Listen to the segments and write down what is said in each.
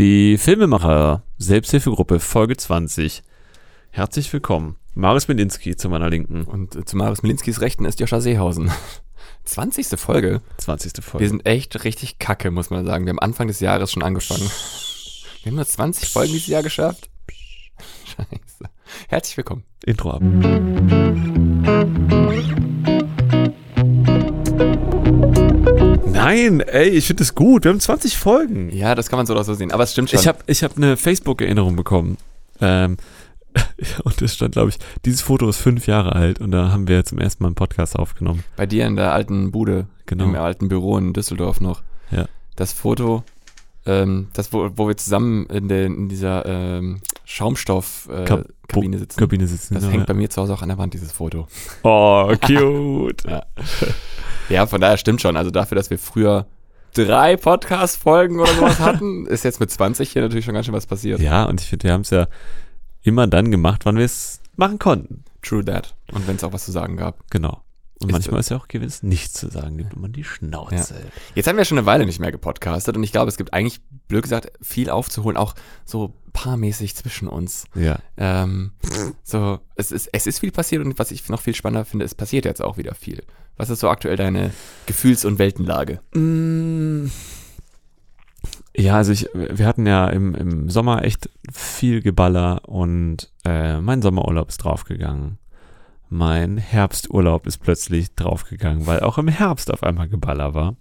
Die Filmemacher Selbsthilfegruppe Folge 20. Herzlich willkommen. Maris Milinski zu meiner Linken. Und äh, zu Maris Milinskis Rechten ist Joscha Seehausen. 20. Folge. 20. Folge. Wir sind echt richtig kacke, muss man sagen. Wir haben Anfang des Jahres schon angefangen. Wir haben nur 20 Folgen dieses Jahr geschafft. Scheiße. Herzlich willkommen. Intro ab. Nein, ey, ich finde es gut. Wir haben 20 Folgen. Ja, das kann man so oder so sehen. Aber es stimmt schon. Ich habe ich hab eine Facebook-Erinnerung bekommen. Ähm, und es stand, glaube ich, dieses Foto ist fünf Jahre alt und da haben wir zum ersten Mal einen Podcast aufgenommen. Bei dir in der alten Bude, Genau. im alten Büro in Düsseldorf noch. Ja. Das Foto, ähm, das, wo, wo wir zusammen in, den, in dieser ähm, Schaumstoff-Kabine äh, sitzen. Kabine sitzen. Das genau, hängt ja. bei mir zu Hause auch an der Wand, dieses Foto. Oh, cute. Ja. Ja, von daher stimmt schon. Also dafür, dass wir früher drei Podcast-Folgen oder sowas hatten, ist jetzt mit 20 hier natürlich schon ganz schön was passiert. ja, und ich finde, wir haben es ja immer dann gemacht, wann wir es machen konnten. True that. Und wenn es auch was zu sagen gab. Genau. Und manchmal ist ja auch gewiss, nichts zu sagen, nimmt man die Schnauze. Jetzt haben wir schon eine Weile nicht mehr gepodcastet und ich glaube, es gibt eigentlich, blöd gesagt, viel aufzuholen, auch so paarmäßig zwischen uns. Ja. Ähm, so, es ist, es ist viel passiert und was ich noch viel spannender finde, es passiert jetzt auch wieder viel. Was ist so aktuell deine Gefühls- und Weltenlage? Mm. Ja, also ich, wir hatten ja im, im Sommer echt viel Geballer und äh, mein Sommerurlaub ist draufgegangen. Mein Herbsturlaub ist plötzlich draufgegangen, weil auch im Herbst auf einmal Geballer war.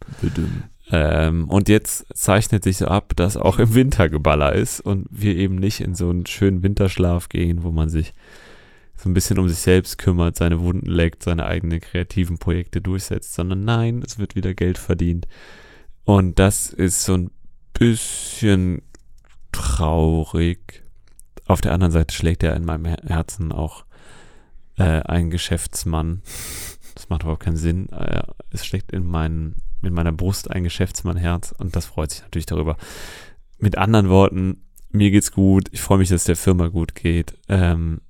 Ähm, und jetzt zeichnet sich so ab, dass auch im Winter Geballer ist und wir eben nicht in so einen schönen Winterschlaf gehen, wo man sich so ein bisschen um sich selbst kümmert, seine Wunden leckt, seine eigenen kreativen Projekte durchsetzt, sondern nein, es wird wieder Geld verdient. Und das ist so ein bisschen traurig. Auf der anderen Seite schlägt ja in meinem Her- Herzen auch äh, ein Geschäftsmann. Das macht überhaupt keinen Sinn. Äh, es schlägt in, meinen, in meiner Brust ein Geschäftsmannherz und das freut sich natürlich darüber. Mit anderen Worten, mir geht's gut. Ich freue mich, dass der Firma gut geht. Ähm,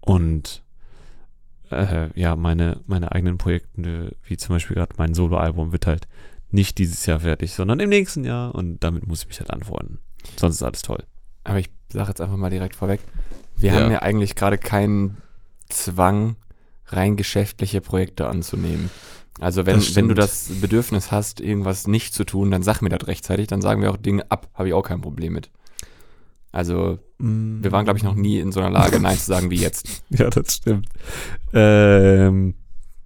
und äh, ja, meine, meine eigenen Projekte, wie zum Beispiel gerade mein Soloalbum, wird halt nicht dieses Jahr fertig, sondern im nächsten Jahr und damit muss ich mich halt antworten. Sonst ist alles toll. Aber ich sage jetzt einfach mal direkt vorweg, wir Ja. haben ja eigentlich gerade keinen Zwang, rein geschäftliche Projekte anzunehmen. Also wenn, wenn du das Bedürfnis hast, irgendwas nicht zu tun, dann sag mir das rechtzeitig, dann sagen wir auch Dinge ab, habe ich auch kein Problem mit. Also wir waren, glaube ich, noch nie in so einer Lage, Nein zu sagen wie jetzt. Ja, das stimmt. Ähm,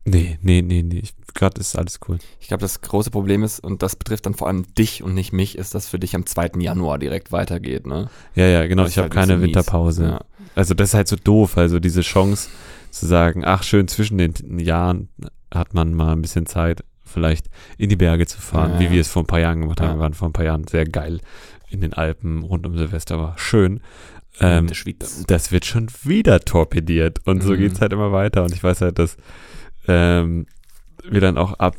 nee, nee, nee, nee. Gerade ist alles cool. Ich glaube, das große Problem ist, und das betrifft dann vor allem dich und nicht mich, ist, dass für dich am 2. Januar direkt weitergeht. Ne? Ja, ja, genau. Das Ich habe halt ein keine. Winterpause. Ja. Also das ist halt so doof. Also diese Chance zu sagen, ach schön, zwischen den Jahren hat man mal ein bisschen Zeit, vielleicht in die Berge zu fahren, Ja, wie wir es vor ein paar Jahren gemacht haben. Ja. Wir waren vor ein paar Jahren sehr geil in den Alpen rund um Silvester, war schön. Ähm, das wird schon wieder torpediert und so Mhm. geht's halt immer weiter und ich weiß halt, dass ähm, wir dann auch ab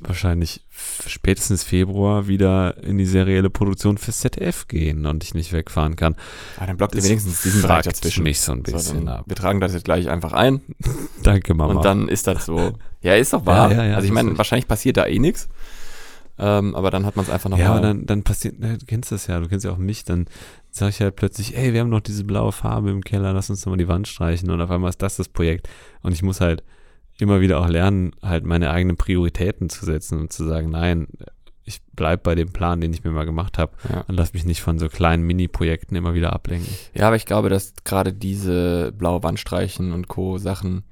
wahrscheinlich spätestens Februar wieder in die serielle Produktion fürs ZDF gehen und ich nicht wegfahren kann. Aber dann blockt ihr wenigstens diesen Bereich dazwischen. mich so ein So, bisschen dann, ab. wir tragen das jetzt gleich einfach ein Danke, Mama. und dann ist das so. Ja, ist doch wahr. Ja, ja, ja, also ich meine, wahrscheinlich passiert da eh nichts. Ähm, aber dann hat man es einfach ja, nochmal. und dann, dann passiert, ne, du kennst das ja, du kennst ja auch mich, dann sage ich halt plötzlich, ey, wir haben noch diese blaue Farbe im Keller, lass uns doch mal die Wand streichen und auf einmal ist das das Projekt und ich muss halt immer wieder auch lernen, halt meine eigenen Prioritäten zu setzen und zu sagen, nein, ich bleib bei dem Plan, den ich mir mal gemacht habe ja. und lass mich nicht von so kleinen Mini-Projekten immer wieder ablenken. ja, aber ich glaube, dass gerade diese blaue Wandstreichen und Co. Sachen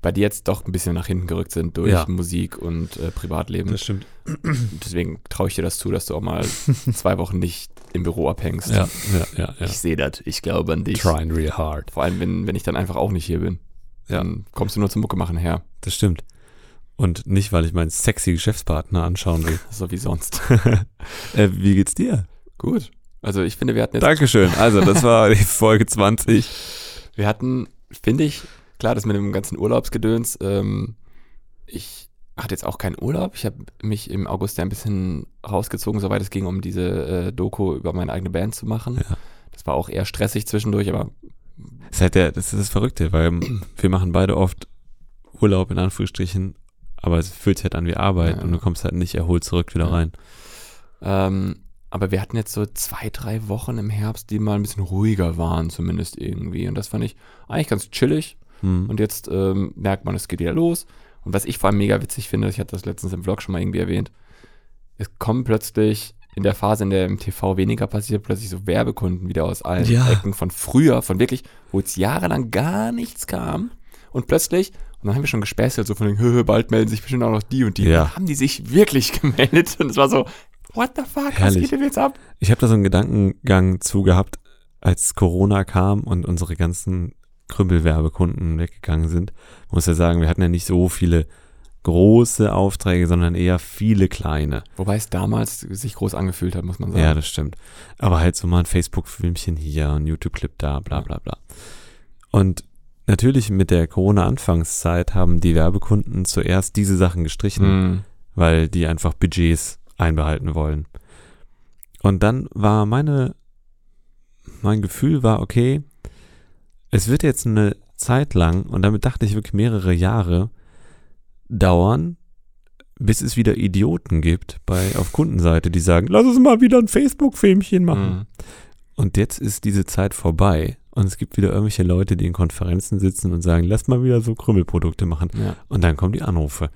bei dir jetzt doch ein bisschen nach hinten gerückt sind durch Ja. Musik und äh, Privatleben. stimmt. Deswegen traue ich dir das zu, dass du auch mal zwei Wochen nicht im Büro abhängst. Ja, ja, ja, ja. Ich sehe das. Ich glaube an dich. Trying real hard. Vor allem, wenn, wenn ich dann einfach auch nicht hier bin. Ja. Dann kommst du nur zum Mucke machen her. Das stimmt. Und nicht, weil ich meinen sexy Geschäftspartner anschauen will. So wie sonst. äh, wie geht's dir? Gut. Also ich finde, wir hatten jetzt Dankeschön. Also, das war die Folge 20. Wir hatten, finde ich, klar, das mit dem ganzen Urlaubsgedöns, ähm, ich hatte jetzt auch keinen Urlaub. Ich habe mich im August ja ein bisschen rausgezogen, soweit es ging, um diese äh, Doku über meine eigene Band zu machen. Ja. Das war auch eher stressig zwischendurch, aber Das ist halt der, das ist das Verrückte, weil wir machen beide oft Urlaub in Anführungsstrichen, aber es fühlt sich halt an wie Arbeit Ja. und du kommst halt nicht erholt zurück wieder Ja. rein. ähm, aber wir hatten jetzt so zwei, drei Wochen im Herbst, die mal ein bisschen ruhiger waren, zumindest irgendwie. Und das fand ich eigentlich ganz chillig. Hm. Und jetzt ähm, merkt man, es geht wieder los. Und was ich vor allem mega witzig finde, ich hatte das letztens im Vlog schon mal irgendwie erwähnt, es kommen plötzlich in der Phase, in der im TV weniger passiert, plötzlich so Werbekunden wieder aus allen Ja. Ecken von früher, von wirklich, wo jetzt jahrelang gar nichts kam. Und plötzlich, und dann haben wir schon gespäßelt, so von den, "Hö, hö, bald melden sich bestimmt auch noch die und die. Ja. Und haben die sich wirklich gemeldet. Und es war so, what the fuck, was Herrlich. geht denn jetzt ab? Ich habe da so einen Gedankengang zu gehabt, als Corona kam und unsere ganzen Krüppelwerbekunden weggegangen sind. Man muss ja sagen, wir hatten ja nicht so viele große Aufträge, sondern eher viele kleine. Wobei es damals sich groß angefühlt hat, muss man sagen. Ja, das stimmt. Aber halt so mal ein Facebook-Filmchen hier, ein YouTube-Clip da, bla bla bla. Und natürlich mit der Corona-Anfangszeit haben die Werbekunden zuerst diese Sachen gestrichen, Hm. weil die einfach Budgets einbehalten wollen. Und dann war meine, mein Gefühl war, okay, es wird jetzt eine Zeit lang, und damit dachte ich wirklich mehrere Jahre, dauern, bis es wieder Idioten gibt bei auf Kundenseite, die sagen, lass uns mal wieder ein Facebook-Filmchen machen. Hm. Und jetzt ist diese Zeit vorbei. Und es gibt wieder irgendwelche Leute, die in Konferenzen sitzen und sagen, lass mal wieder so Krümmelprodukte machen. Ja. Und dann kommen die Anrufe.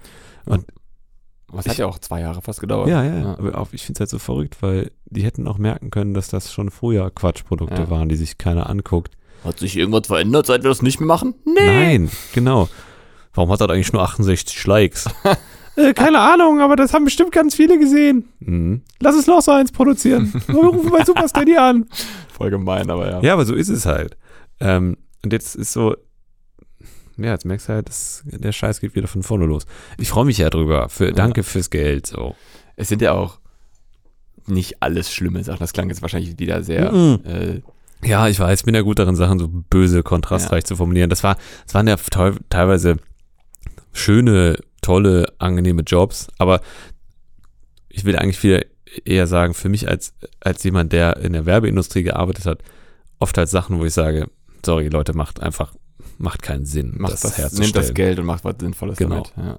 Was hat ja auch zwei Jahre fast gedauert. Ja, ja, ja. Aber auch, ich finde es halt so verrückt, weil die hätten auch merken können, dass das schon früher Quatschprodukte Ja. waren, die sich keiner anguckt. Hat sich irgendwas verändert, seit wir das nicht mehr machen? Nein, genau. Warum hat das eigentlich nur 68 Likes? äh, keine Ahnung, aber das haben bestimmt ganz viele gesehen. Mhm. Lass es noch so eins produzieren. Wir rufen bei Super Steady an. Voll gemein, aber ja. Ja, aber so ist es halt. Ähm, und jetzt ist so, ja, jetzt merkst du halt, dass der Scheiß geht wieder von vorne los. Ich freue mich ja drüber. Für, danke fürs Geld. So. Es sind ja auch nicht alles schlimme Sachen. Das klang jetzt wahrscheinlich wieder sehr. Mhm. Äh, Ja, ich weiß, bin ja gut darin, Sachen so böse, kontrastreich zu formulieren. Das war, das waren ja teil- teilweise schöne, tolle, angenehme Jobs, aber ich will eigentlich viel eher sagen, für mich als, als jemand, der in der Werbeindustrie gearbeitet hat, oft als Sachen, wo ich sage, sorry, Leute, macht einfach, macht keinen Sinn, macht das, das, herzustellen. nimmt das Geld und macht was Sinnvolles Genau. damit. Ja,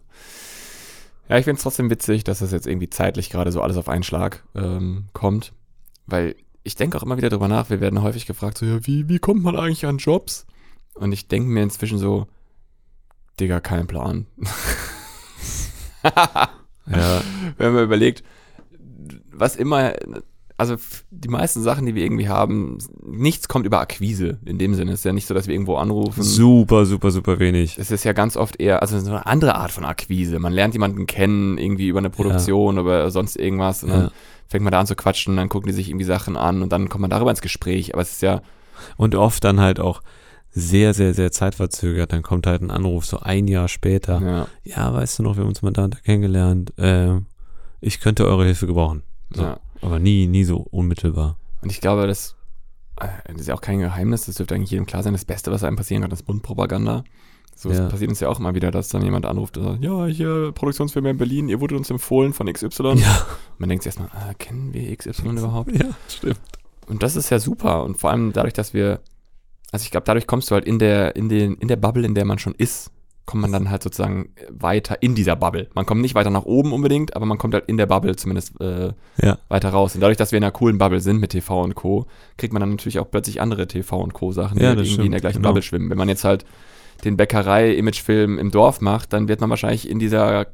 ja ich finde es trotzdem witzig, dass das jetzt irgendwie zeitlich gerade so alles auf einen Schlag ähm, kommt. Weil ich denke auch immer wieder drüber nach, wir werden häufig gefragt, so, ja, wie, wie kommt man eigentlich an Jobs? Und ich denke mir inzwischen so, Digga, kein Plan. Ja, wenn man überlegt, was immer, also die meisten Sachen, die wir irgendwie haben, nichts kommt über Akquise in dem Sinne. Es ist ja nicht so, dass wir irgendwo anrufen. super, super, super wenig. Es ist ja ganz oft eher, also so eine andere Art von Akquise. Man lernt jemanden kennen, irgendwie über eine Produktion oder sonst irgendwas. Und dann Ja. fängt man da an zu quatschen, dann gucken die sich irgendwie Sachen an und dann kommt man darüber ins Gespräch. Aber es ist ja, Und oft dann halt auch sehr, sehr, sehr zeitverzögert. Dann kommt halt ein Anruf so ein Jahr später. ja, Ja, weißt du noch, wir haben uns mal da und da kennengelernt. Äh, ich könnte eure Hilfe gebrauchen. So. ja. Aber nie, nie so unmittelbar. Und ich glaube, das, äh, das ist ja auch kein Geheimnis, das dürfte eigentlich jedem klar sein. Das Beste, was einem passieren kann, ist Mundpropaganda. So es Ja. passiert uns ja auch immer wieder, dass dann jemand anruft und sagt, ja, hier Produktionsfirma in Berlin, ihr wurdet uns empfohlen von XY. Ja. Man denkt sich erstmal, ah, kennen wir XY überhaupt? Ja, stimmt. Und das ist ja super. Und vor allem dadurch, dass wir, also ich glaube, dadurch kommst du halt in der, in den, in der Bubble, in der man schon ist, kommt man dann halt sozusagen weiter in dieser Bubble. Man kommt nicht weiter nach oben unbedingt, aber man kommt halt in der Bubble zumindest äh, Ja. weiter raus. Und dadurch, dass wir in einer coolen Bubble sind mit TV und Co., kriegt man dann natürlich auch plötzlich andere TV und Co. Sachen, die Ja, halt das irgendwie in der stimmt, gleichen genau. Bubble schwimmen. Wenn man jetzt halt den Bäckerei-Imagefilm im Dorf macht, dann wird man wahrscheinlich in dieser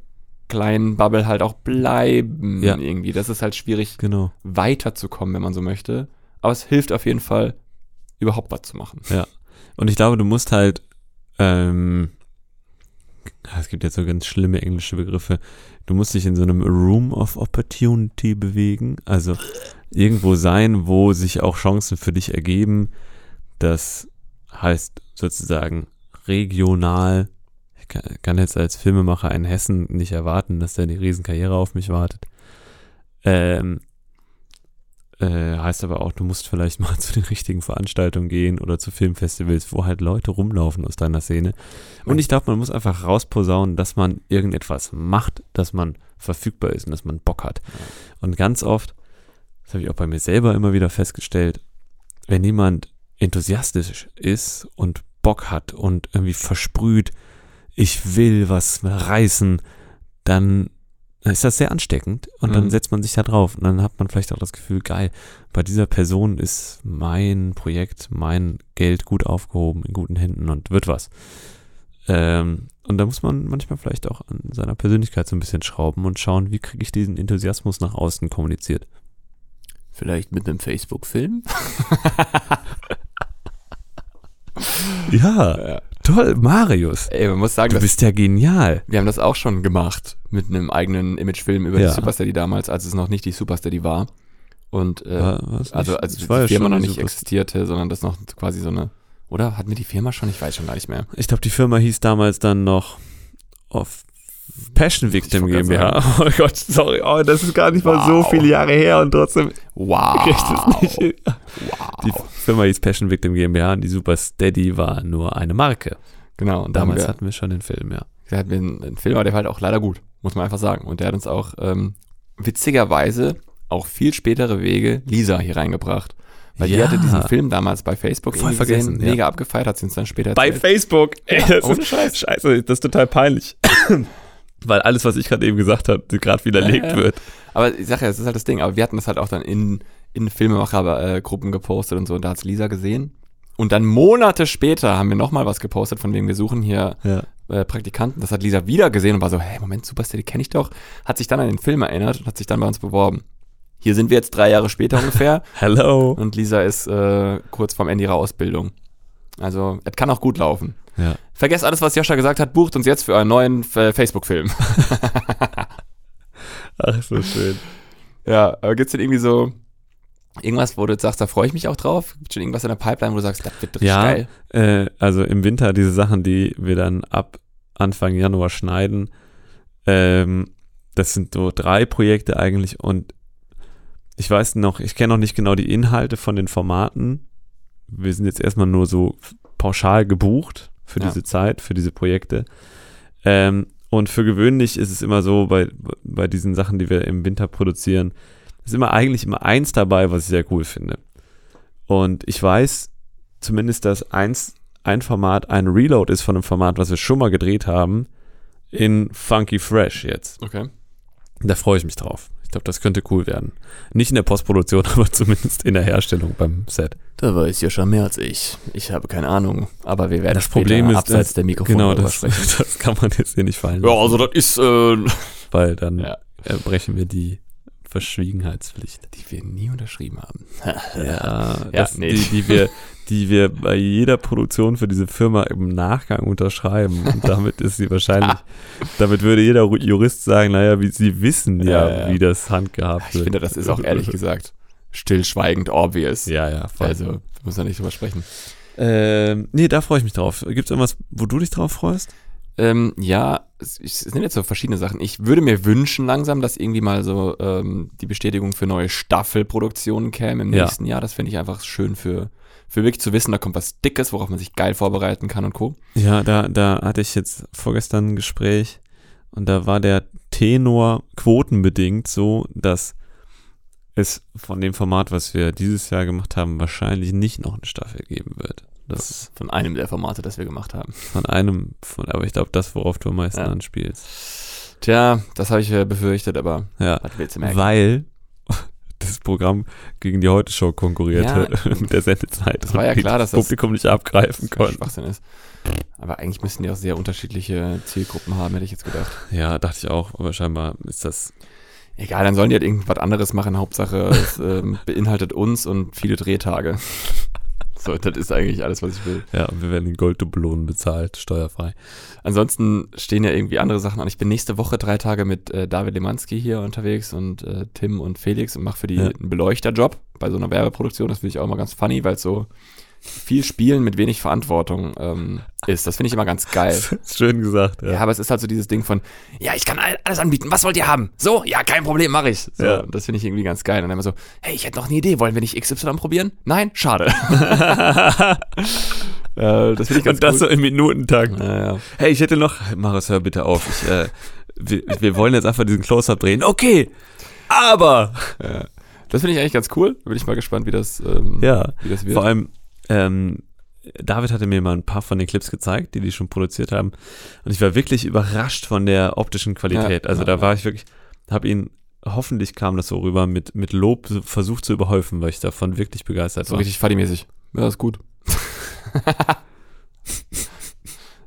kleinen Bubble halt auch bleiben Ja. irgendwie. Das ist halt schwierig Genau. weiterzukommen, wenn man so möchte. Aber es hilft auf jeden Fall, überhaupt was zu machen. Und ich glaube, du musst halt, ähm, es gibt jetzt so ganz schlimme englische Begriffe. Du musst dich in so einem Room of Opportunity bewegen. Also irgendwo sein, wo sich auch Chancen für dich ergeben. Das heißt sozusagen regional. Ich kann, kann jetzt als Filmemacher in Hessen nicht erwarten, dass da eine Riesenkarriere auf mich wartet. Ähm, äh, heißt aber auch, du musst vielleicht mal zu den richtigen Veranstaltungen gehen oder zu Filmfestivals, wo halt Leute rumlaufen aus deiner Szene. Und ich glaube, man muss einfach rausposaunen, dass man irgendetwas macht, dass man verfügbar ist und dass man Bock hat. Und ganz oft, das habe ich auch bei mir selber immer wieder festgestellt, wenn jemand enthusiastisch ist und Bock hat und irgendwie versprüht, ich will was reißen, dann dann ist das sehr ansteckend und dann Mhm. setzt man sich da drauf und dann hat man vielleicht auch das Gefühl, geil, bei dieser Person ist mein Projekt, mein Geld gut aufgehoben, in guten Händen und wird was. Ähm, und da muss man manchmal vielleicht auch an seiner Persönlichkeit so ein bisschen schrauben und schauen, wie kriege ich diesen Enthusiasmus nach außen kommuniziert. Vielleicht mit einem Facebook-Film? Ja, Ja. Toll, Marius. Ey, man muss sagen, Du bist ja genial. wir haben das auch schon gemacht mit einem eigenen Imagefilm über Ja. die Supersteady damals, als es noch nicht die Supersteady war. Und äh, War- also als die ja Firma noch nicht Super- existierte, sondern das noch quasi so eine. Oder hatten wir die Firma schon? Ich weiß schon gar nicht mehr. Ich glaube, die Firma hieß damals dann noch auf Passion Victim GmbH. Oh Gott, sorry, oh, das ist gar nicht mal so Wow. viele Jahre her und trotzdem Wow. Wow. Die Firma hieß Passion Victim GmbH und die Super Steady war nur eine Marke. genau, und Damals wir, hatten wir schon den Film, ja. da hatten wir einen, einen Film, aber der war halt auch leider gut, muss man einfach sagen. Und der hat uns auch ähm, witzigerweise auch viel spätere Wege Lisa hier reingebracht. Weil die Ja. hatte diesen Film damals bei Facebook Voll vergessen, ja. mega abgefeiert, hat sie uns dann später Bei erzählt. Facebook. Ey, Ja, das ohne ist, Scheiß. Scheiße, das ist total peinlich. Weil alles, was ich gerade eben gesagt habe, gerade widerlegt Ja, ja. wird. Aber ich sag ja, das ist halt das Ding. Aber wir hatten das halt auch dann in, in Filmemacher-Gruppen gepostet und so. Und da hat's Lisa gesehen. Und dann Monate später haben wir nochmal was gepostet, von wem wir suchen hier Ja. äh, Praktikanten. Das hat Lisa wieder gesehen und war so, hey, Moment, Superstar, die kenne ich doch. Hat sich dann an den Film erinnert und hat sich dann bei uns beworben. Hier sind wir jetzt drei Jahre später ungefähr. Hello. und Lisa ist äh, kurz vorm Ende ihrer Ausbildung. Also, es kann auch gut laufen. Ja. Vergesst alles, was Joscha gesagt hat, bucht uns jetzt für einen neuen äh, Facebook-Film. Ach, so schön. Ja, aber gibt's denn irgendwie so irgendwas, wo du sagst, da freue ich mich auch drauf? Gibt's schon irgendwas in der Pipeline, wo du sagst, das wird richtig Ja. geil? Äh, also im Winter diese Sachen, die wir dann ab Anfang Januar schneiden. Ähm, das sind so drei Projekte eigentlich und ich weiß noch, ich kenne noch nicht genau die Inhalte von den Formaten. Wir sind jetzt erstmal nur so pauschal gebucht für Ja. diese Zeit, für diese Projekte. Ähm, und für gewöhnlich ist es immer so, bei, bei diesen Sachen, die wir im Winter produzieren, ist immer eigentlich immer eins dabei, was ich sehr cool finde. Und ich weiß zumindest, dass eins, ein Format ein Reload ist von einem Format, was wir schon mal gedreht haben, in Funky Fresh jetzt. Okay. Da freue ich mich drauf. Ich glaube, das könnte cool werden. Nicht in der Postproduktion, aber zumindest in der Herstellung beim Set. Da weiß Joscha mehr als ich. Ich habe keine Ahnung. Aber wir werden Das Problem ist, abseits dass- der Mikrofone Genau, das, sprechen. das kann man jetzt hier nicht fallen Ja, lassen, also das ist, äh, weil dann Ja. brechen wir die Verschwiegenheitspflicht. die wir nie unterschrieben haben. Ja, Ja, nee. die, die, wir, die wir bei jeder Produktion für diese Firma im Nachgang unterschreiben. Und damit ist sie wahrscheinlich, damit würde jeder Jurist sagen, naja, wie, sie wissen ja, Ja, ja. wie das handgehabt Ich wird. finde, das ist auch ehrlich gesagt stillschweigend obvious. Ja, ja, voll. Also, muss man nicht drüber sprechen. Ähm, nee, da freue ich mich drauf. Gibt es irgendwas, wo du dich drauf freust? Ähm, ja, es, sind jetzt so verschiedene Sachen. Ich würde mir wünschen langsam, dass irgendwie mal so ähm, die Bestätigung für neue Staffelproduktionen käme im Ja. nächsten Jahr. Das finde ich einfach schön für, für wirklich zu wissen, da kommt was Dickes, worauf man sich geil vorbereiten kann und Co. Ja, da, da hatte ich jetzt vorgestern ein Gespräch und da war der Tenor quotenbedingt so, dass es von dem Format, was wir dieses Jahr gemacht haben, wahrscheinlich nicht noch eine Staffel geben wird. Das ist Von einem der Formate, das wir gemacht haben. von einem, von, aber ich glaube, das, worauf du am meisten Ja. anspielst. Tja, das habe ich äh, befürchtet, aber Ja, weil das Programm gegen die Heute-Show konkurrierte Ja. mit der Sendezeit. Das war ja klar, das dass das- Publikum nicht abgreifen konnte. Schwachsinn ist. Aber eigentlich müssten die auch sehr unterschiedliche Zielgruppen haben, hätte ich jetzt gedacht. Ja, dachte ich auch, aber scheinbar ist das Egal, dann sollen die halt irgendwas anderes machen. Hauptsache, es ähm, beinhaltet uns und viele Drehtage. So, das ist eigentlich alles, was ich will. Ja, und wir werden in Golddublonen bezahlt, steuerfrei. Ansonsten stehen ja irgendwie andere Sachen an. Ich bin nächste Woche drei Tage mit äh, David Lemanski hier unterwegs und äh, Tim und Felix und mache für die Ja. einen Beleuchterjob bei so einer Werbeproduktion. Das finde ich auch immer ganz funny, weil es so viel Spielen mit wenig Verantwortung ähm, ist. Das finde ich immer ganz geil. Schön gesagt, Ja, aber es ist halt so dieses Ding von, ja, ich kann all- alles anbieten, was wollt ihr haben? So, ja, kein Problem, mache ich. So, Ja. Das finde ich irgendwie ganz geil. Und dann immer so, hey, ich hätte noch eine Idee, wollen wir nicht XY probieren? Nein? Schade. äh, das finde ich ganz Und das gut. so in Minutentakt. Ja, ja. Hey, ich hätte noch. Marius, hör bitte auf. Ich, äh, wir, wir wollen jetzt einfach diesen Close-Up drehen. Okay, aber. Ja. Das finde ich eigentlich ganz cool. Bin ich mal gespannt, wie das, ähm, Ja, wie das wird. vor allem, ähm, David hatte mir mal ein paar von den Clips gezeigt, die die schon produziert haben. Und ich war wirklich überrascht von der optischen Qualität. Ja, also ja, da war ich wirklich. habe ihn, hoffentlich kam das so rüber, mit, mit Lob so versucht zu überhäufen, weil ich davon wirklich begeistert So war. richtig Fadi-mäßig. Ja, ist gut.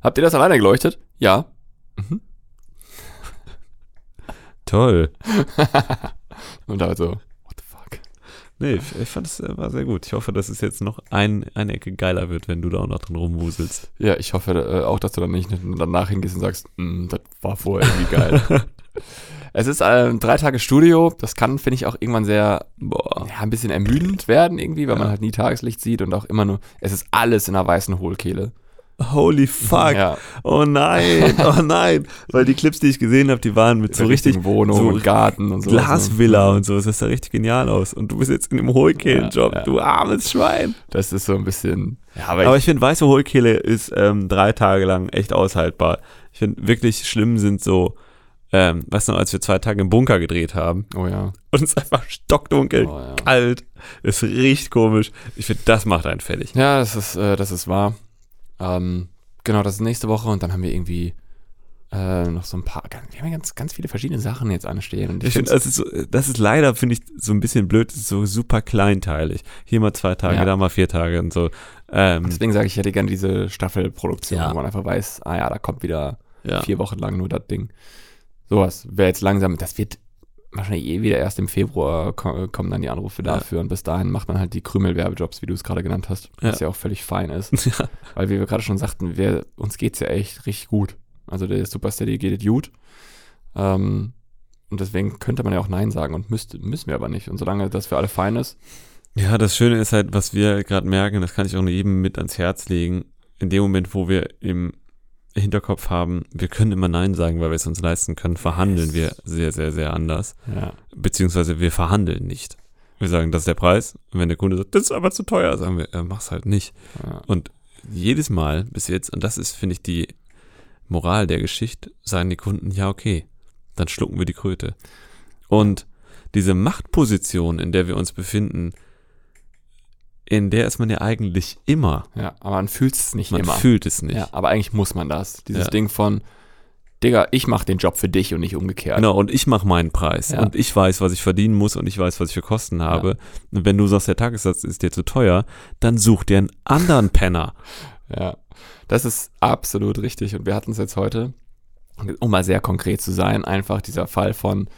Habt ihr das alleine geleuchtet? Ja. Toll. Und da so, what the fuck? Nee, ich, ich fand es äh, war sehr gut. Ich hoffe, dass es jetzt noch ein, eine Ecke geiler wird, wenn du da auch noch drin rumwuselst. Ja, ich hoffe äh, auch, dass du dann nicht danach hingehst und sagst, "Mm, das war vorher irgendwie geil. es ist äh, drei Tage Studio. Das kann, finde ich, auch irgendwann sehr, Boah. ja, ein bisschen ermüdend werden irgendwie, weil man Ja. halt nie Tageslicht sieht und auch immer nur, es ist alles in einer weißen Hohlkehle. Holy fuck. Ja, Oh nein, oh nein. Weil die Clips, die ich gesehen habe, die waren mit so richtig Wohnung so und Garten und so. Glasvilla und so. Das sah richtig genial aus. Und du bist jetzt in dem Hohlkehlenjob, Ja, ja. du armes Schwein. Das ist so ein bisschen, aber, Aber ich, ich finde, weiße Hohlkehle ist ähm, drei Tage lang echt aushaltbar. Ich finde, wirklich schlimm sind so, ähm, weißt du noch, als wir zwei Tage im Bunker gedreht haben oh ja, und es ist einfach stockdunkel, oh kalt, es riecht komisch. Ich finde, das macht einen fertig. Ja, das ist, äh, das ist wahr. Ähm, genau, das ist nächste Woche und dann haben wir irgendwie äh, noch so ein paar, wir haben ja ganz, ganz viele verschiedene Sachen jetzt anstehen. Und Ich finde, das ist, so, das ist leider, finde ich, so ein bisschen blöd, das ist so super kleinteilig. Hier mal zwei Tage, Ja. da mal vier Tage und so. Ähm, deswegen sage ich, ich hätte gerne diese Staffelproduktion, Ja. wo man einfach weiß, ah ja, da kommt wieder ja. vier Wochen lang nur das Ding. Sowas wäre jetzt langsam, das wird wahrscheinlich eh wieder erst im Februar ko kommen dann die Anrufe Ja. dafür und bis dahin macht man halt die Krümelwerbejobs, wie du es gerade genannt hast, was ja auch völlig fein ist. ja. Weil wie wir gerade schon sagten, wir, uns geht's ja echt richtig gut. Also der Supersteady geht es gut. Ähm, und deswegen könnte man ja auch Nein sagen und müsste, müssen wir aber nicht. Und solange das für alle fein ist, Ja, das Schöne ist halt, was wir gerade merken, das kann ich auch nur jedem mit ans Herz legen, in dem Moment, wo wir im Hinterkopf haben, wir können immer Nein sagen, weil wir es uns leisten können, verhandeln wir sehr, sehr, sehr anders. ja, Beziehungsweise wir verhandeln nicht. Wir sagen, das ist der Preis. Und wenn der Kunde sagt, das ist aber zu teuer, sagen wir, äh, mach's halt nicht. ja, Und jedes Mal bis jetzt, und das ist, finde ich, die Moral der Geschichte, sagen die Kunden, ja, okay, dann schlucken wir die Kröte. Und diese Machtposition, in der wir uns befinden, in der ist man ja eigentlich immer. ja, aber man fühlt es nicht Man immer. fühlt es nicht. Ja, aber eigentlich muss man das. Dieses Ja. Ding von, Digga, ich mach den Job für dich und nicht umgekehrt. Genau, und ich mache meinen Preis. Ja. Und ich weiß, was ich verdienen muss und ich weiß, was ich für Kosten habe. Und wenn du sagst, der Tagessatz ist dir zu teuer, dann such dir einen anderen Penner. Ja, das ist absolut richtig. Und wir hatten es jetzt heute, um mal sehr konkret zu sein, einfach dieser Fall von,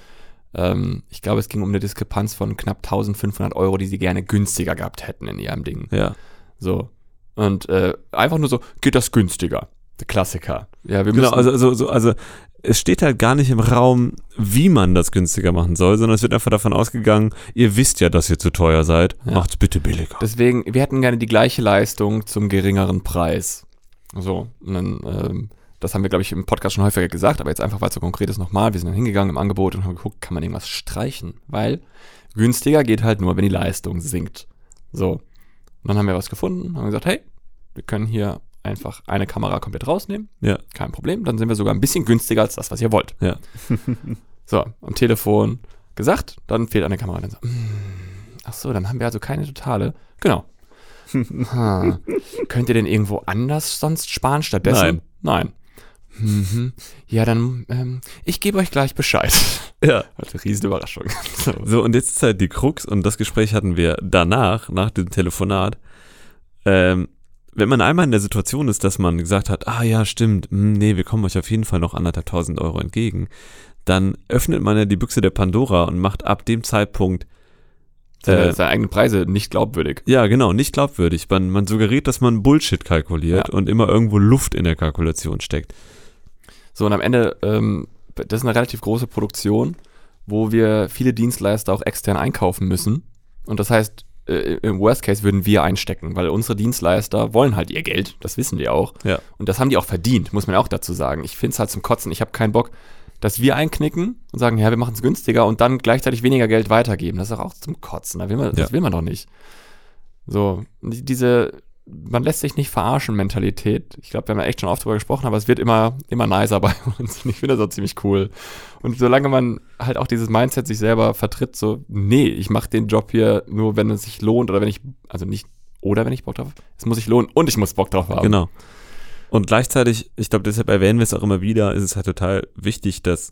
ähm, ich glaube, es ging um eine Diskrepanz von knapp 1500 Euro, die sie gerne günstiger gehabt hätten in ihrem Ding. Ja. So. Und äh, einfach nur so, geht das günstiger? Der Klassiker. Ja, wir müssen, Genau, also, also, also, also es steht halt gar nicht im Raum, wie man das günstiger machen soll, sondern es wird einfach davon ausgegangen, ihr wisst ja, dass ihr zu teuer seid, Ja. macht's bitte billiger. Deswegen, wir hätten gerne die gleiche Leistung zum geringeren Preis. So, und dann, ähm, das haben wir, glaube ich, im Podcast schon häufiger gesagt, aber jetzt einfach, weil es so konkret ist, nochmal. Wir sind dann hingegangen im Angebot und haben geguckt, kann man irgendwas streichen? Weil günstiger geht halt nur, wenn die Leistung sinkt. So. Und dann haben wir was gefunden, haben gesagt, hey, wir können hier einfach eine Kamera komplett rausnehmen. Ja. Kein Problem. Dann sind wir sogar ein bisschen günstiger als das, was ihr wollt. Ja. So, am Telefon gesagt, dann fehlt eine Kamera. Dann so, mm, ach so, dann haben wir also keine totale. Genau. Könnt ihr denn irgendwo anders sonst sparen stattdessen? Nein. Mhm. Ja, dann, ähm, ich gebe euch gleich Bescheid. Ja. Also, riesen Überraschung. So. So, und jetzt ist halt die Krux, und das Gespräch hatten wir danach, nach dem Telefonat. Ähm, wenn man einmal in der Situation ist, dass man gesagt hat, ah ja, stimmt, hm, nee, wir kommen euch auf jeden Fall noch anderthalb tausend Euro entgegen, dann öffnet man ja die Büchse der Pandora und macht ab dem Zeitpunkt Seine, Äh, seine eigenen Preise nicht glaubwürdig. Ja, genau, nicht glaubwürdig. Man, man suggeriert, dass man Bullshit kalkuliert Ja. und immer irgendwo Luft in der Kalkulation steckt. So, und am Ende, ähm, das ist eine relativ große Produktion, wo wir viele Dienstleister auch extern einkaufen müssen. Und das heißt, äh, im Worst Case würden wir einstecken, weil unsere Dienstleister wollen halt ihr Geld, das wissen die auch. Ja. Und das haben die auch verdient, muss man auch dazu sagen. Ich finde es halt zum Kotzen. Ich habe keinen Bock, dass wir einknicken und sagen, ja, wir machen es günstiger und dann gleichzeitig weniger Geld weitergeben. Das ist auch zum Kotzen. Da will man, Das Ja. will man doch nicht. So, die- diese, man lässt sich nicht verarschen Mentalität. Ich glaube, wir haben ja echt schon oft drüber gesprochen, aber es wird immer, immer nicer bei uns. Und ich finde das auch ziemlich cool. Und solange man halt auch dieses Mindset sich selber vertritt, so, nee, ich mache den Job hier nur, wenn es sich lohnt oder wenn ich, also nicht, oder wenn ich Bock drauf habe. Es muss sich lohnen und ich muss Bock drauf haben. Genau. Und gleichzeitig, ich glaube, deshalb erwähnen wir es auch immer wieder, ist es halt total wichtig, dass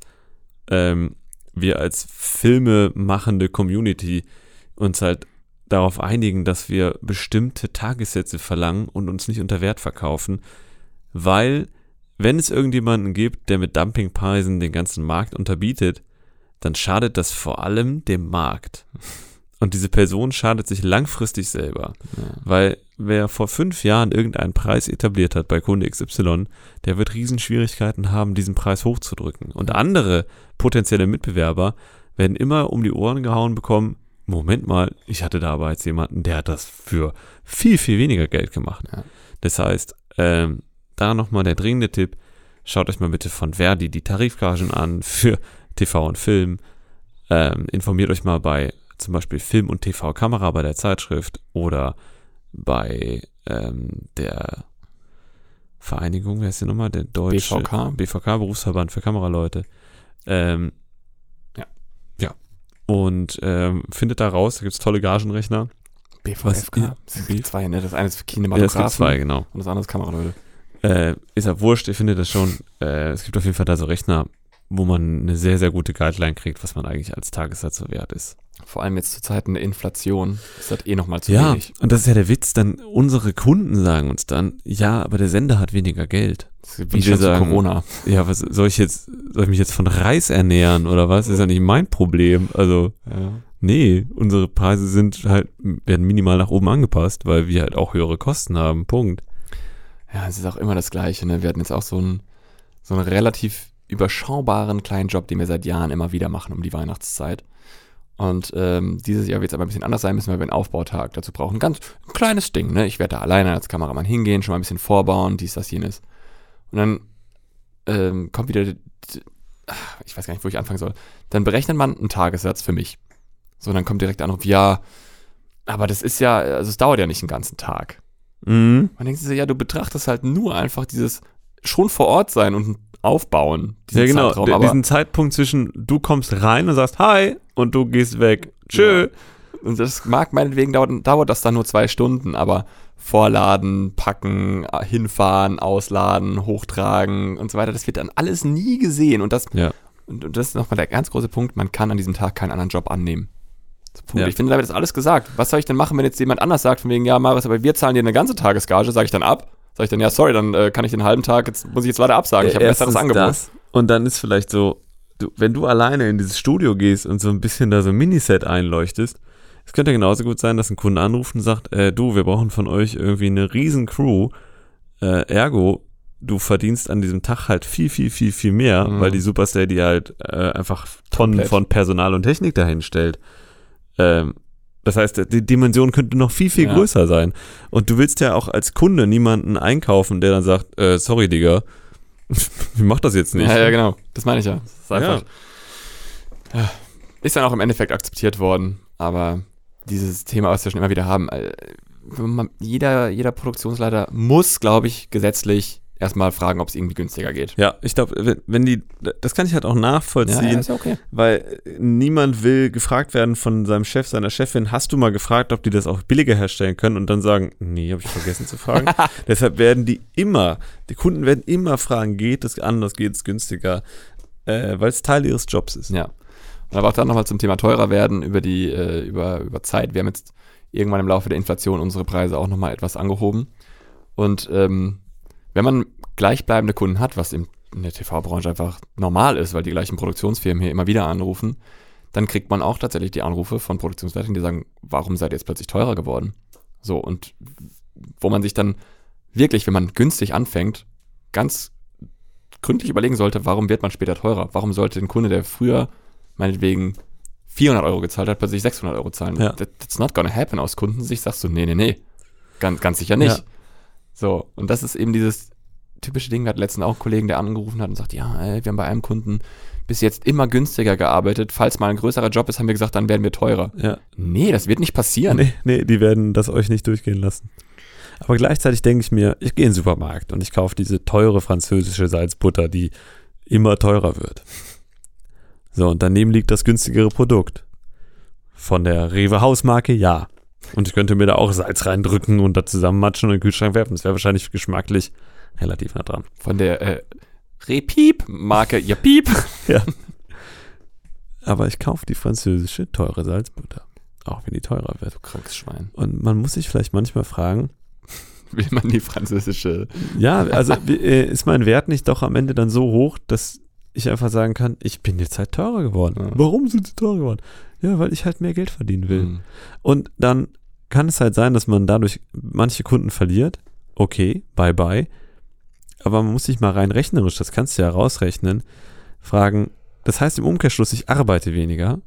ähm, wir als Filme machende Community uns halt darauf einigen, dass wir bestimmte Tagessätze verlangen und uns nicht unter Wert verkaufen, weil wenn es irgendjemanden gibt, der mit Dumpingpreisen den ganzen Markt unterbietet, dann schadet das vor allem dem Markt. Und diese Person schadet sich langfristig selber. Ja. Weil wer vor fünf Jahren irgendeinen Preis etabliert hat bei Kunde XY, der wird Riesenschwierigkeiten haben, diesen Preis hochzudrücken. Und andere potenzielle Mitbewerber werden immer um die Ohren gehauen bekommen, Moment mal, ich hatte da aber jetzt jemanden, der hat das für viel, viel weniger Geld gemacht. Ja. Das heißt, ähm, da nochmal der dringende Tipp, schaut euch mal bitte von Verdi die Tarifgagen an für TV und Film. Ähm, informiert euch mal bei zum Beispiel Film und TV-Kamera bei der Zeitschrift oder bei ähm, der Vereinigung, wer ist die nochmal? Der deutsche BVK. BVK, Berufsverband für Kameraleute. Ähm. Und ähm, findet da raus, da gibt es tolle Gagenrechner. BVFK. Ja. Es gibt zwei, ne? Das eine ist für Ja, es Kinematografen gibt zwei, genau. und das andere ist Kameraleute. Äh, ist ja wurscht, ihr findet das schon. Äh, es gibt auf jeden Fall da so Rechner, wo man eine sehr, sehr gute Guideline kriegt, was man eigentlich als Tagessatz so wert ist. Vor allem jetzt zu Zeiten der Inflation ist das eh nochmal zu ja, wenig. und das ist ja der Witz, dann unsere Kunden sagen uns dann, ja, aber der Sender hat weniger Geld. Wie wir sagen- Corona. Ja, was soll ich jetzt, soll ich mich jetzt von Reis ernähren oder was? ist ja nicht mein Problem. Also, Ja. nee, unsere Preise sind halt, werden minimal nach oben angepasst, weil wir halt auch höhere Kosten haben. Punkt. ja, es ist auch immer das Gleiche. Ne? Wir hatten jetzt auch so einen, so einen relativ überschaubaren kleinen Job, den wir seit Jahren immer wieder machen um die Weihnachtszeit. Und ähm, dieses Jahr wird es aber ein bisschen anders sein müssen, weil wir einen Aufbautag dazu brauchen. Ganz ein kleines Ding, ne? Ich werde da alleine als Kameramann hingehen, schon mal ein bisschen vorbauen, dies, das, jenes. Und dann ähm, kommt wieder, ich weiß gar nicht, wo ich anfangen soll. Dann berechnet man einen Tagessatz für mich. So, dann kommt direkt der Anruf, ja, aber das ist ja, also es dauert ja nicht einen ganzen Tag. Mhm. Man denkt sich so, ja, du betrachtest halt nur einfach dieses schon vor Ort sein und aufbauen. diesen Ja, genau. Zeitraum, diesen Zeitpunkt zwischen, du kommst rein und sagst Hi und du gehst weg. Tschö. und das mag meinetwegen dauern, dauert das dann nur zwei Stunden, aber vorladen, packen, äh, hinfahren, ausladen, hochtragen und so weiter, das wird dann alles nie gesehen und das, Ja. und, und das ist nochmal der ganz große Punkt, man kann an diesem Tag keinen anderen Job annehmen. Ja. Ich finde, damit ist alles gesagt. Was soll ich denn machen, wenn jetzt jemand anders sagt, von wegen, ja, Marius, aber wir zahlen dir eine ganze Tagesgage, sage ich dann ab? Sag ich dann, ja, sorry, dann äh, kann ich den halben Tag, jetzt muss ich jetzt leider absagen, ich habe ein besseres Angebot. Das, und dann ist vielleicht so, du, wenn du alleine in dieses Studio gehst und so ein bisschen da so ein Miniset einleuchtest, es könnte genauso gut sein, dass ein Kunde anruft und sagt, äh, du, wir brauchen von euch irgendwie eine riesen Crew, äh, ergo, du verdienst an diesem Tag halt viel, viel, viel, viel mehr, Mhm. weil die Supersteady halt äh, einfach Tonnen Komplett. von Personal und Technik dahin stellt. Ähm, das heißt, die Dimension könnte noch viel, viel Ja. größer sein. Und du willst ja auch als Kunde niemanden einkaufen, der dann sagt, äh, sorry, Digga, ich mach das jetzt nicht. Ja, ja, genau. Das meine ich ja. Das ist einfach. Ja. Ist dann auch im Endeffekt akzeptiert worden, aber dieses Thema, was wir schon immer wieder haben, äh, jeder, jeder Produktionsleiter muss, glaube ich, gesetzlich erstmal fragen, ob es irgendwie günstiger geht. Ja, ich glaube, wenn, die, das kann ich halt auch nachvollziehen, ist ja okay. weil niemand will gefragt werden von seinem Chef, seiner Chefin, hast du mal gefragt, ob die das auch billiger herstellen können und dann sagen, nee, habe ich vergessen zu fragen. Deshalb werden die immer, die Kunden werden immer fragen, geht es anders, geht es günstiger, äh, weil es Teil ihres Jobs ist. Ja. Und aber auch dann nochmal zum Thema teurer werden über die, äh, über, über Zeit. Wir haben jetzt irgendwann im Laufe der Inflation unsere Preise auch nochmal etwas angehoben. Und ähm, wenn man gleichbleibende Kunden hat, was im, in der TV-Branche einfach normal ist, weil die gleichen Produktionsfirmen hier immer wieder anrufen, dann kriegt man auch tatsächlich die Anrufe von Produktionsleitern, die sagen, warum seid ihr jetzt plötzlich teurer geworden? So, und wo man sich dann wirklich, wenn man günstig anfängt, ganz gründlich überlegen sollte, warum wird man später teurer? Warum sollte ein Kunde, der früher meinetwegen 400 Euro gezahlt hat, plötzlich 600 Euro zahlen? Ja. That, that's not gonna happen. Aus Kundensicht sagst du, nee, nee, nee. Ganz, ganz sicher nicht. Ja. So, und das ist eben dieses typische Ding. Wir hatten letztens auch einen Kollegen, der angerufen hat und sagt, ja, ey, wir haben bei einem Kunden bis jetzt immer günstiger gearbeitet. Falls mal ein größerer Job ist, haben wir gesagt, dann werden wir teurer. Ja. Nee, das wird nicht passieren. Nee, nee, die werden das euch nicht durchgehen lassen. Aber gleichzeitig denke ich mir, ich gehe in den Supermarkt und ich kaufe diese teure französische Salzbutter, die immer teurer wird. So, und daneben liegt das günstigere Produkt. Von der Rewe Hausmarke, ja. Und ich könnte mir da auch Salz reindrücken und da zusammenmatschen und in den Kühlschrank werfen. Das wäre wahrscheinlich geschmacklich relativ nah dran. Von der äh, Repiep-Marke, ja Piep. aber ich kaufe die französische teure Salzbutter. Auch wenn die teurer wird. Du krankes Schwein. Und man muss sich vielleicht manchmal fragen, Will man die französische. ja, also äh, ist mein Wert nicht doch am Ende dann so hoch, dass ich einfach sagen kann, ich bin jetzt halt teurer geworden. Ja. Warum sind sie teurer geworden? Ja, weil ich halt mehr Geld verdienen will. Hm. Und dann kann es halt sein, dass man dadurch manche Kunden verliert. Okay, bye bye. Aber man muss sich mal rein rechnerisch, das kannst du ja rausrechnen, fragen, das heißt im Umkehrschluss, ich arbeite weniger.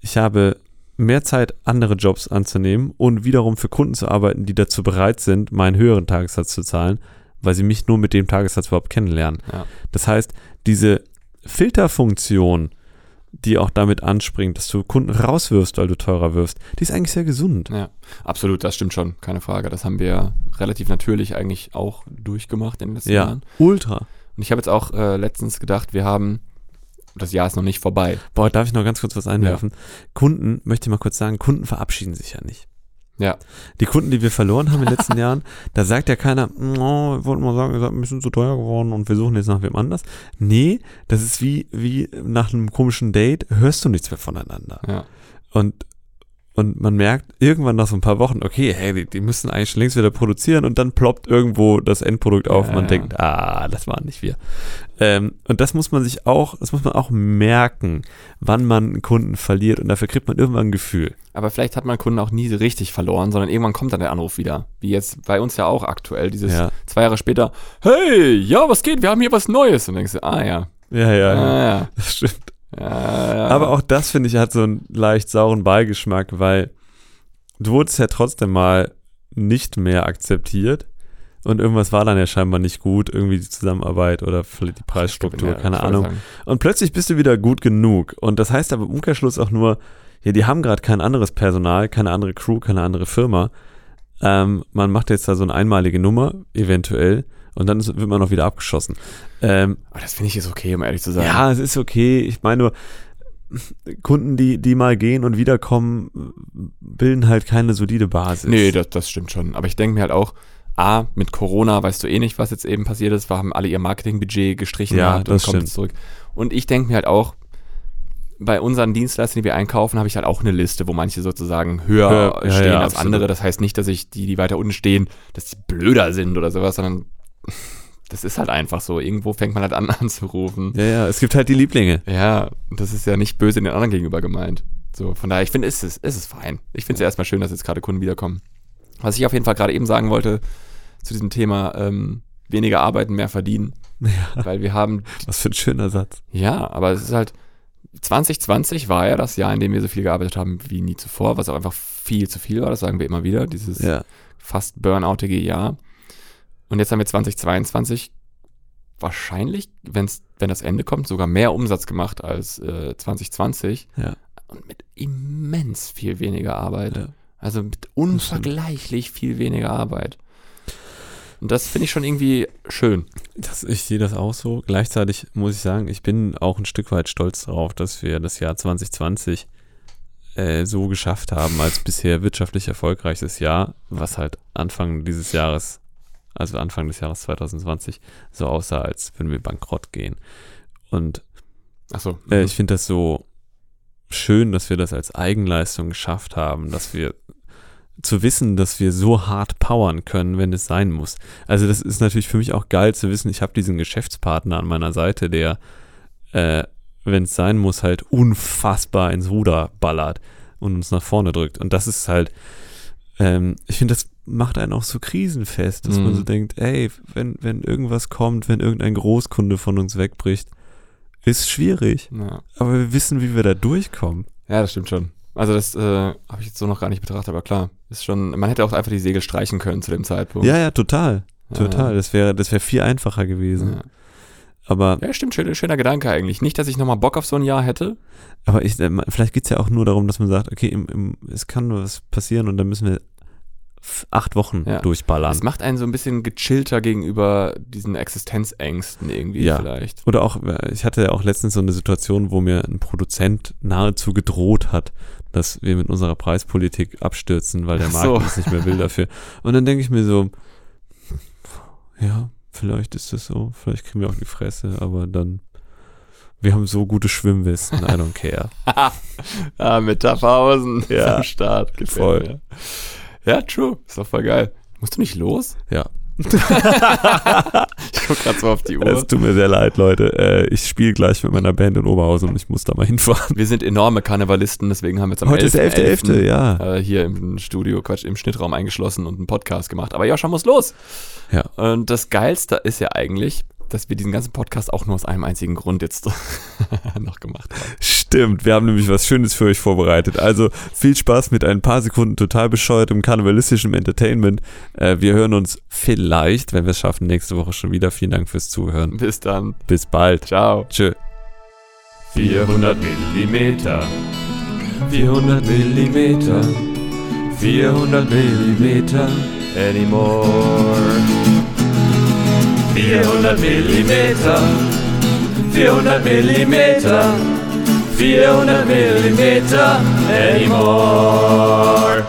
Ich habe mehr Zeit, andere Jobs anzunehmen und wiederum für Kunden zu arbeiten, die dazu bereit sind, meinen höheren Tagessatz zu zahlen, weil sie mich nur mit dem Tagessatz überhaupt kennenlernen. Ja. Das heißt, diese Filterfunktion, die auch damit anspringt, dass du Kunden rauswirfst, weil du teurer wirfst, die ist eigentlich sehr gesund. Ja, absolut, das stimmt schon, keine Frage. Das haben wir relativ natürlich eigentlich auch durchgemacht in den letzten Ja, Jahren. ultra. Und ich habe jetzt auch äh, letztens gedacht, wir haben, das Jahr ist noch nicht vorbei. Boah, darf ich noch ganz kurz was einwerfen? Kunden, möchte ich mal kurz sagen, Kunden verabschieden sich ja nicht. Ja, Die Kunden, die wir verloren haben in den letzten Jahren, da sagt ja keiner, oh, ich wollte mal sagen, ihr seid ein bisschen zu teuer geworden und wir suchen jetzt nach wem anders. Nee, das ist wie, wie nach einem komischen Date, hörst du nichts mehr voneinander. ja. Und, und man merkt irgendwann nach so ein paar Wochen, okay, hey, die, die müssen eigentlich schon längst wieder produzieren und dann ploppt irgendwo das Endprodukt auf Ja, und man ja. denkt, ah, das waren nicht wir. Ähm, und das muss man sich auch, das muss man auch merken, wann man einen Kunden verliert und dafür kriegt man irgendwann ein Gefühl. Aber vielleicht hat man Kunden auch nie richtig verloren, sondern irgendwann kommt dann der Anruf wieder. Wie jetzt bei uns ja auch aktuell, dieses Ja. zwei Jahre später, hey, ja, was geht? Wir haben hier was Neues. Und dann denkst du, ah ja, Ja, ja, ah, ja. das stimmt. Ja, ja. Aber auch das, finde ich, hat so einen leicht sauren Beigeschmack, weil du wurdest ja trotzdem mal nicht mehr akzeptiert und irgendwas war dann ja scheinbar nicht gut, irgendwie die Zusammenarbeit oder vielleicht die Preisstruktur, Ja, keine Ahnung. sagen. Und plötzlich bist du wieder gut genug. Und das heißt aber im Umkehrschluss auch nur, ja, die haben gerade kein anderes Personal, keine andere Crew, keine andere Firma. Ähm, man macht jetzt da so eine einmalige Nummer, eventuell, und dann wird man auch wieder abgeschossen. Ähm, Aber das finde ich ist okay, um ehrlich zu sein. ja, es ist okay. Ich meine nur, Kunden, die, die mal gehen und wiederkommen, bilden halt keine solide Basis. Nee, das, das stimmt schon. Aber ich denke mir halt auch, A, mit Corona weißt du eh nicht, was jetzt eben passiert ist. Wir haben alle ihr Marketingbudget gestrichen Ja, das und kommt stimmt. zurück. Und ich denke mir halt auch, bei unseren Dienstleistern, die wir einkaufen, habe ich halt auch eine Liste, wo manche sozusagen höher ja, stehen ja, als absolut. andere. Das heißt nicht, dass ich die, die weiter unten stehen, dass die blöder sind oder sowas, sondern das ist halt einfach so. Irgendwo fängt man halt an anzurufen. Ja, ja, es gibt halt die Lieblinge. Ja, das ist ja nicht böse den anderen gegenüber gemeint. So, von daher, ich finde, es ist, es ist fein. Ich finde es ja erstmal schön, dass jetzt gerade Kunden wiederkommen. Was ich auf jeden Fall gerade eben sagen wollte zu diesem Thema, ähm, weniger arbeiten, mehr verdienen. Ja, Weil wir haben, was für ein schöner Satz. ja, aber es ist halt, 2020 war ja das Jahr, in dem wir so viel gearbeitet haben wie nie zuvor, was auch einfach viel zu viel war, das sagen wir immer wieder, dieses Ja, fast burnoutige Jahr. Und jetzt haben wir 2022 wahrscheinlich, wenn's, wenn das Ende kommt, sogar mehr Umsatz gemacht als äh, 2020 ja, und mit immens viel weniger Arbeit. ja. Also mit unvergleichlich viel weniger Arbeit. Und das finde ich schon irgendwie schön. Das, ich sehe das auch so. Gleichzeitig muss ich sagen, ich bin auch ein Stück weit stolz darauf, dass wir das Jahr 2020 äh, so geschafft haben als bisher wirtschaftlich erfolgreichstes Jahr, was halt Anfang dieses Jahres, also Anfang des Jahres 2020, so aussah, als würden wir bankrott gehen. Und Achso. Äh, ich finde das so schön, dass wir das als Eigenleistung geschafft haben, dass wir zu wissen, dass wir so hart powern können, wenn es sein muss. Also das ist natürlich für mich auch geil zu wissen, ich habe diesen Geschäftspartner an meiner Seite, der, äh, wenn es sein muss, halt unfassbar ins Ruder ballert und uns nach vorne drückt. Und das ist halt, ähm, ich finde, das macht einen auch so krisenfest, dass man Mhm. so denkt, ey, wenn, wenn irgendwas kommt, wenn irgendein Großkunde von uns wegbricht, ist schwierig. ja. Aber wir wissen, wie wir da durchkommen. ja, das stimmt schon. Also das äh, habe ich jetzt so noch gar nicht betrachtet, aber klar, ist schon, man hätte auch einfach die Segel streichen können zu dem Zeitpunkt. Ja, ja, total. Ja, Total. Das wäre das wäre viel einfacher gewesen. Ja, Aber, ja stimmt, schöner, schöner Gedanke eigentlich. Nicht, dass ich nochmal Bock auf so ein Jahr hätte. aber ich, äh, vielleicht geht's ja auch nur darum, dass man sagt, okay, im, im, es kann was passieren und dann müssen wir acht Wochen Ja. durchballern. Es macht einen so ein bisschen gechillter gegenüber diesen Existenzängsten irgendwie Ja. vielleicht. Oder auch, äh, ich hatte ja auch letztens so eine Situation, wo mir ein Produzent nahezu gedroht hat, dass wir mit unserer Preispolitik abstürzen, weil der Markt so. uns nicht mehr will dafür. Und dann denke ich mir so, ja, vielleicht ist das so, vielleicht kriegen wir auch die Fresse, aber dann Wir haben so gute Schwimmwissen, I don't care. ah, mit Taffhausen Ja. am Start. Gefällt Voll. mir. Ja, true. Ist doch voll geil. Musst du nicht los? Ja. Ich guck grad so auf die Uhr. Es tut mir sehr leid, Leute. Äh, ich spiele gleich mit meiner Band in Oberhausen und ich muss da mal hinfahren. Wir sind enorme Karnevalisten, deswegen haben wir jetzt am Heute ist 11.11., 11.11., ja. äh, hier im Studio, Quatsch, im Schnittraum eingeschlossen und einen Podcast gemacht. Aber Joscha muss los. Ja. Und das Geilste ist ja eigentlich, dass wir diesen ganzen Podcast auch nur aus einem einzigen Grund jetzt noch gemacht haben. Stimmt, wir haben nämlich was Schönes für euch vorbereitet. Also viel Spaß mit ein paar Sekunden total bescheuertem karnevalistischem Entertainment. Äh, wir hören uns vielleicht, wenn wir es schaffen, nächste Woche schon wieder. Vielen Dank fürs Zuhören. Bis dann. Bis bald. Ciao. Tschö. 400 Millimeter. 400 Millimeter. 400 Millimeter. Anymore. 400 Millimeter. 400 Millimeter. 400 Millimeter. Anymore.